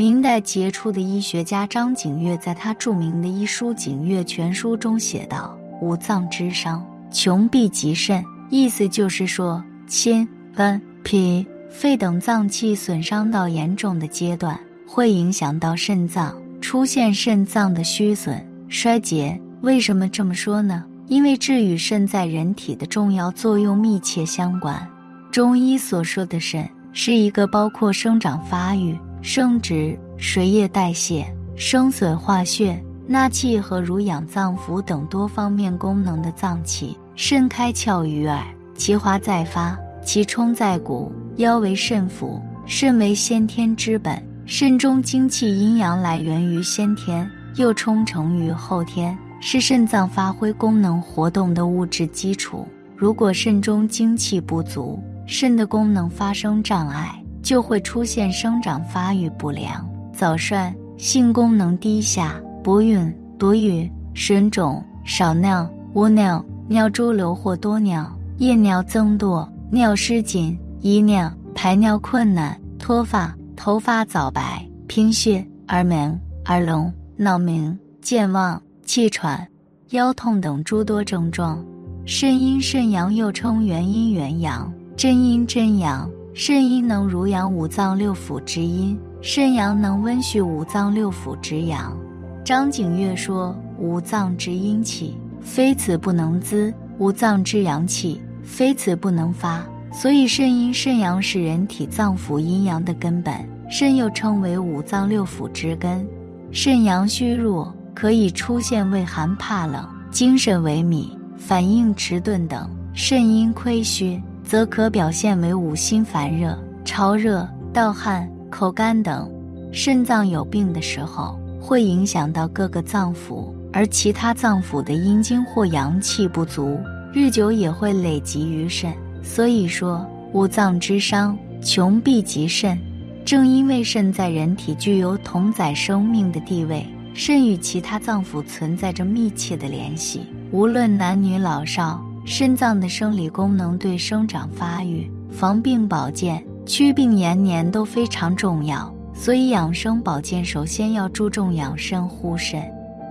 明代杰出的医学家张景岳在他著名的医书《景岳全书》中写道：“五脏之伤，穷必极肾。”意思就是说，心、肝、脾、肺等脏器损伤到严重的阶段，会影响到肾脏，出现肾脏的虚损、衰竭。为什么这么说呢？因为这与肾在人体的重要作用密切相关。中医所说的肾，是一个包括生长发育。生殖、水液代谢、生髓化血、纳气和濡养脏腑等多方面功能的脏器。肾开窍于耳，其华在发，其充在骨。腰为肾府，肾为先天之本。肾中精气阴阳来源于先天，又充成于后天，是肾脏发挥功能活动的物质基础。如果肾中精气不足，肾的功能发生障碍。就会出现生长发育不良、早衰、性功能低下、不孕、多育、水肿、少尿、无尿、尿潴留或多尿、夜尿增多、尿失禁、遗尿、排尿困难、脱发、头发早白、贫血、耳鸣、耳聋、脑鸣、健忘、气喘、腰痛等诸多症状。肾阴肾阳又称元阴元阳、真阴真阳。肾阴能濡养五脏六腑之阴，肾阳能温煦五脏六腑之阳。张景岳说：“五脏之阴气，非此不能滋；五脏之阳气，非此不能发。所以肾阴肾阳是人体脏腑阴阳的根本。肾又称为五脏六腑之根。肾阳虚弱，可以出现畏寒怕冷、精神萎靡、反应迟钝等；肾阴亏虚。”则可表现为五心烦热、潮热、盗汗、口干等。肾脏有病的时候，会影响到各个脏腑，而其他脏腑的阴精或阳气不足，日久也会累积于肾。所以说，五脏之伤，穷必及肾。正因为肾在人体具有统载生命的地位，肾与其他脏腑存在着密切的联系，无论男女老少。肾脏的生理功能对生长发育、防病保健、祛病延年都非常重要，所以养生保健首先要注重养肾护肾。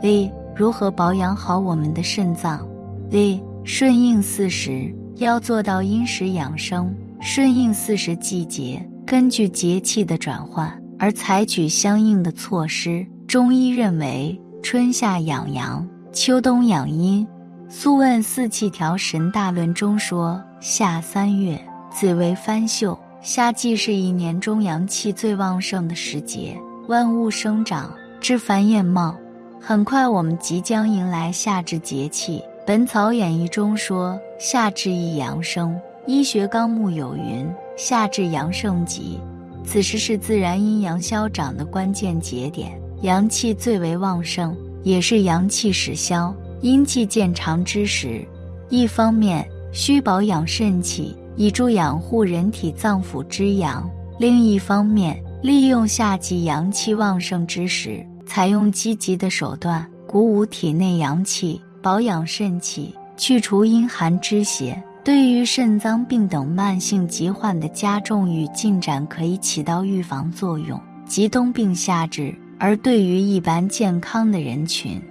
一、如何保养好我们的肾脏？一、顺应四时，要做到因时养生，顺应四时季节，根据节气的转换而采取相应的措施。中医认为，春夏养阳，秋冬养阴。《素问·四气调神大论》中说：“夏三月，子为翻秀。夏季是一年中阳气最旺盛的时节，万物生长，枝繁叶茂。很快，我们即将迎来夏至节气。《本草演义》中说：‘夏至一阳生。’医学纲目有云：‘夏至阳盛极。’此时是自然阴阳消长的关键节点，阳气最为旺盛，也是阳气始消。”阴气渐长之时，一方面需保养肾气，以助养护人体脏腑之阳；另一方面，利用夏季阳气旺盛之时，采用积极的手段，鼓舞体内阳气，保养肾气，去除阴寒之邪。对于肾脏病等慢性疾患的加重与进展，可以起到预防作用，即冬病夏治。而对于一般健康的人群，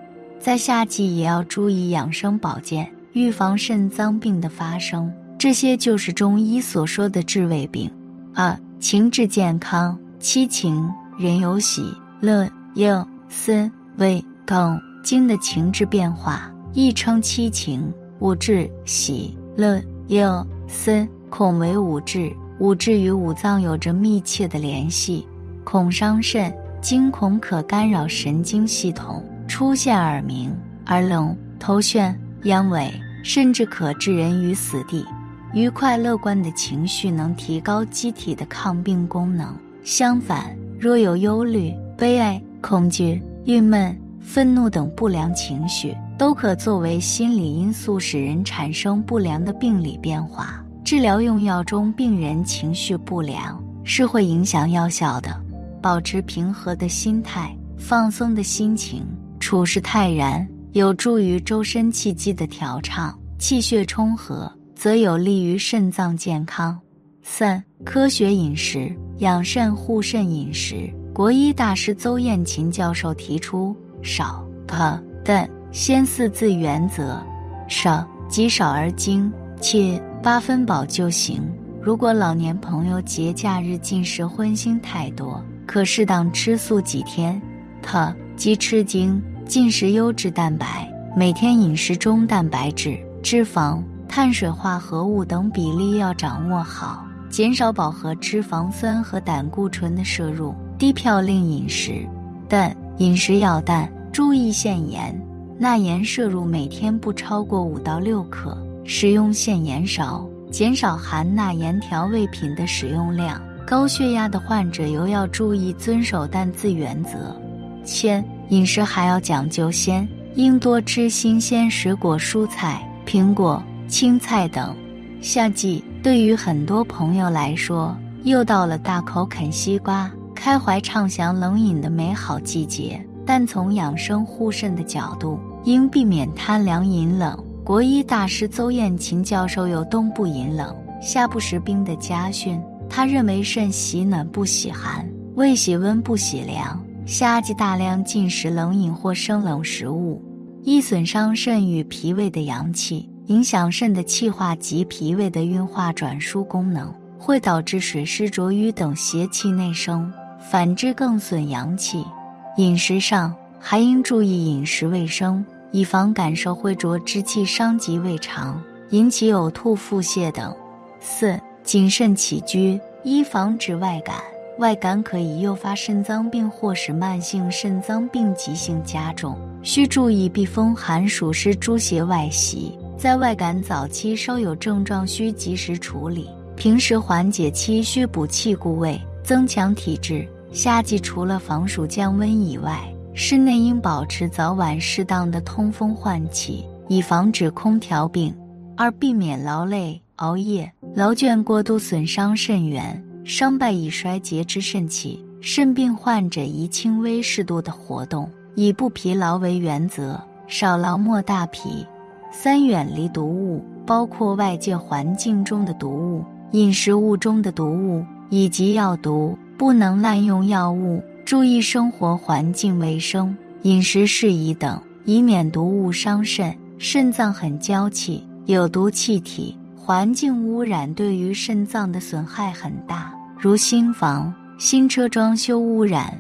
在夏季也要注意养生保健，预防肾脏病的发生。这些就是中医所说的治胃病。二、情志健康，七情人有喜、乐、忧、思、畏、恐、惊的情志变化，亦称七情。五志：喜、乐、忧、思、恐为五志。五志与五脏有着密切的联系。恐伤肾，惊恐可干扰神经系统。出现耳鸣、耳聋、头眩、眼尾，甚至可致人于死地。愉快乐观的情绪能提高机体的抗病功能。相反，若有忧虑、悲哀、恐惧、郁闷、愤怒等不良情绪，都可作为心理因素，使人产生不良的病理变化。治疗用药中，病人情绪不良是会影响药效的。保持平和的心态、放松的心情、处事泰然，有助于周身气机的调畅，气血充和，则有利于肾脏健康。三、科学饮食，养肾护肾饮食。国医大师邹燕琴教授提出“少、可、淡、先”四字原则，少即少而精，切八分饱就行。如果老年朋友节假日进食荤腥太多，可适当吃素几天。特即吃精，进食优质蛋白，每天饮食中蛋白质、脂肪、碳水化合物等比例要掌握好，减少饱和脂肪酸和胆固醇的摄入。低嘌呤饮食，但饮食要淡，注意限盐，钠盐摄入每天不超过五到六克，食用限盐勺，减少含钠盐调味品的使用量。高血压的患者尤要注意遵守淡字原则。千饮食还要讲究鲜，应多吃新鲜水果、蔬菜、苹果、青菜等。夏季对于很多朋友来说，又到了大口啃西瓜。开怀畅享冷饮的美好季节，但从养生护肾的角度，应避免贪凉饮冷。国医大师邹燕琴教授有“冬不饮冷，夏不食冰”的家训。他认为肾喜暖不喜寒，胃喜温不喜凉。夏季大量进食冷饮或生冷食物，易损伤肾与脾胃的阳气，影响肾的气化及脾胃的运化转输功能，会导致水湿浊瘀等邪气内生。反之更损阳气。饮食上还应注意饮食卫生，以防感受秽浊之气伤及胃肠，引起呕吐、腹泻等。四、谨慎起居，一防止外感。外感可以诱发肾脏病或使慢性肾脏病急性加重，需注意避风寒暑湿诸邪外袭。在外感早期稍有症状，需及时处理；平时缓解期需补气固胃。增强体质。夏季除了防暑降温以外，室内应保持早晚适当的通风换气，以防止空调病。二、避免劳累、熬夜、劳倦过度损伤肾源，伤败以衰竭之肾气。肾病患者宜轻微适度的活动，以不疲劳为原则，少劳莫大疲。三、远离毒物，包括外界环境中的毒物、饮食物中的毒物。以及药毒，不能滥用药物，注意生活环境卫生、饮食适宜等，以免毒物伤肾。肾脏很娇气，有毒气体、环境污染对于肾脏的损害很大，如新房、新车装修污染、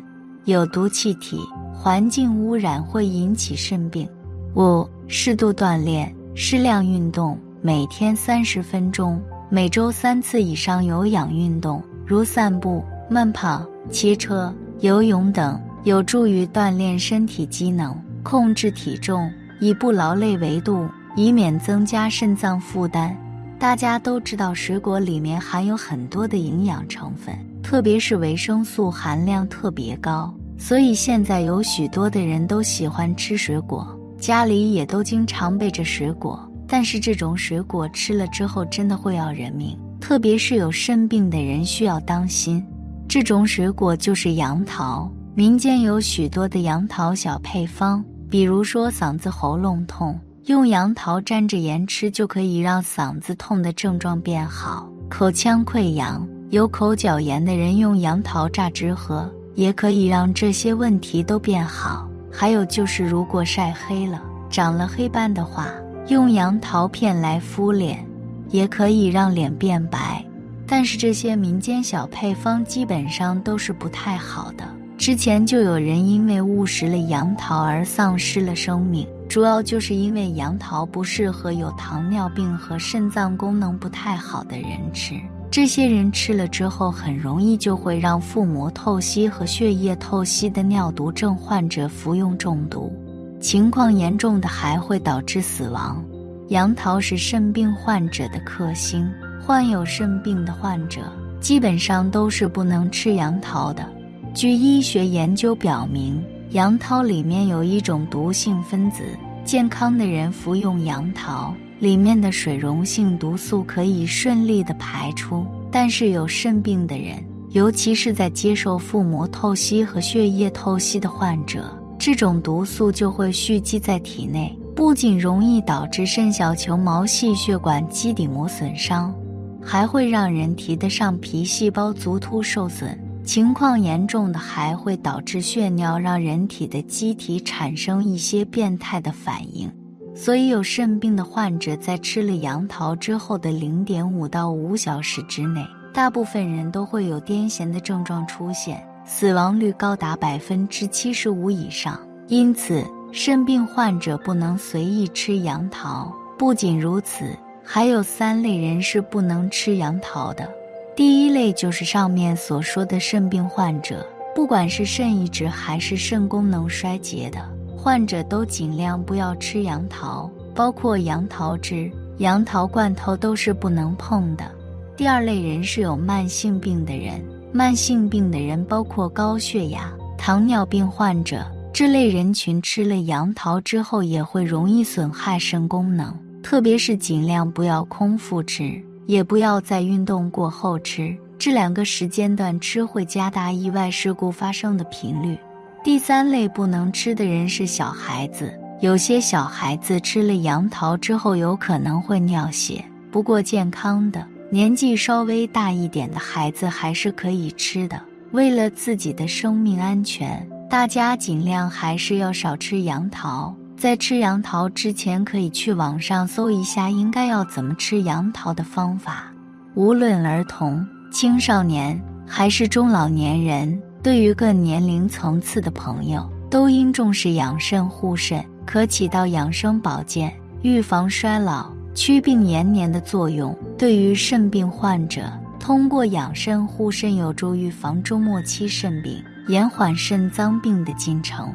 有毒气体、环境污染会引起肾病。五、适度锻炼，适量运动，每天三十分钟，每周三次以上有氧运动。如散步、慢跑、骑车、游泳等，有助于锻炼身体机能，控制体重，以不劳累为度，以免增加肾脏负担。大家都知道，水果里面含有很多的营养成分，特别是维生素含量特别高，所以现在有许多的人都喜欢吃水果，家里也都经常备着水果。但是这种水果吃了之后，真的会要人命。特别是有肾病的人需要当心，这种水果就是杨桃。民间有许多的杨桃小配方，比如说嗓子喉咙痛，用杨桃沾着盐吃就可以让嗓子痛的症状变好；口腔溃疡，有口角炎的人用杨桃榨汁喝，也可以让这些问题都变好。还有就是，如果晒黑了、长了黑斑的话，用杨桃片来敷脸。也可以让脸变白，但是这些民间小配方基本上都是不太好的。之前就有人因为误食了杨桃而丧失了生命，主要就是因为杨桃不适合有糖尿病和肾脏功能不太好的人吃。这些人吃了之后，很容易就会让腹膜透析和血液透析的尿毒症患者服用中毒，情况严重的还会导致死亡。杨桃是肾病患者的克星，患有肾病的患者基本上都是不能吃杨桃的。据医学研究表明，杨桃里面有一种毒性分子，健康的人服用杨桃，里面的水溶性毒素可以顺利的排出，但是有肾病的人，尤其是在接受腹膜透析和血液透析的患者，这种毒素就会蓄积在体内，不仅容易导致肾小球毛细血管基底膜损伤，还会让人体的上皮细胞族突受损。情况严重的还会导致血尿，让人体的机体产生一些变态的反应。所以有肾病的患者在吃了杨桃之后的零点五到五小时之内，大部分人都会有癫痫的症状出现，死亡率高达百分之七十五以上。因此，肾病患者不能随意吃杨桃。不仅如此，还有三类人是不能吃杨桃的。第一类就是上面所说的肾病患者，不管是肾移植还是肾功能衰竭的患者，都尽量不要吃杨桃，包括杨桃汁、杨桃罐头都是不能碰的。第二类人是有慢性病的人，慢性病的人包括高血压、糖尿病患者，这类人群吃了杨桃之后也会容易损害肾功能，特别是尽量不要空腹吃。也不要在运动过后吃，这两个时间段吃会加大意外事故发生的频率。第三类不能吃的人是小孩子，有些小孩子吃了杨桃之后有可能会尿血，不过健康的年纪稍微大一点的孩子还是可以吃的。为了自己的生命安全，大家尽量还是要少吃杨桃。在吃杨桃之前，可以去网上搜一下应该要怎么吃杨桃的方法。无论儿童、青少年还是中老年人，对于各年龄层次的朋友，都应重视养肾护肾，可起到养生保健、预防衰老、祛病延年的作用。对于肾病患者，通过养肾护肾，有助预防中末期肾病，延缓肾脏病的进程。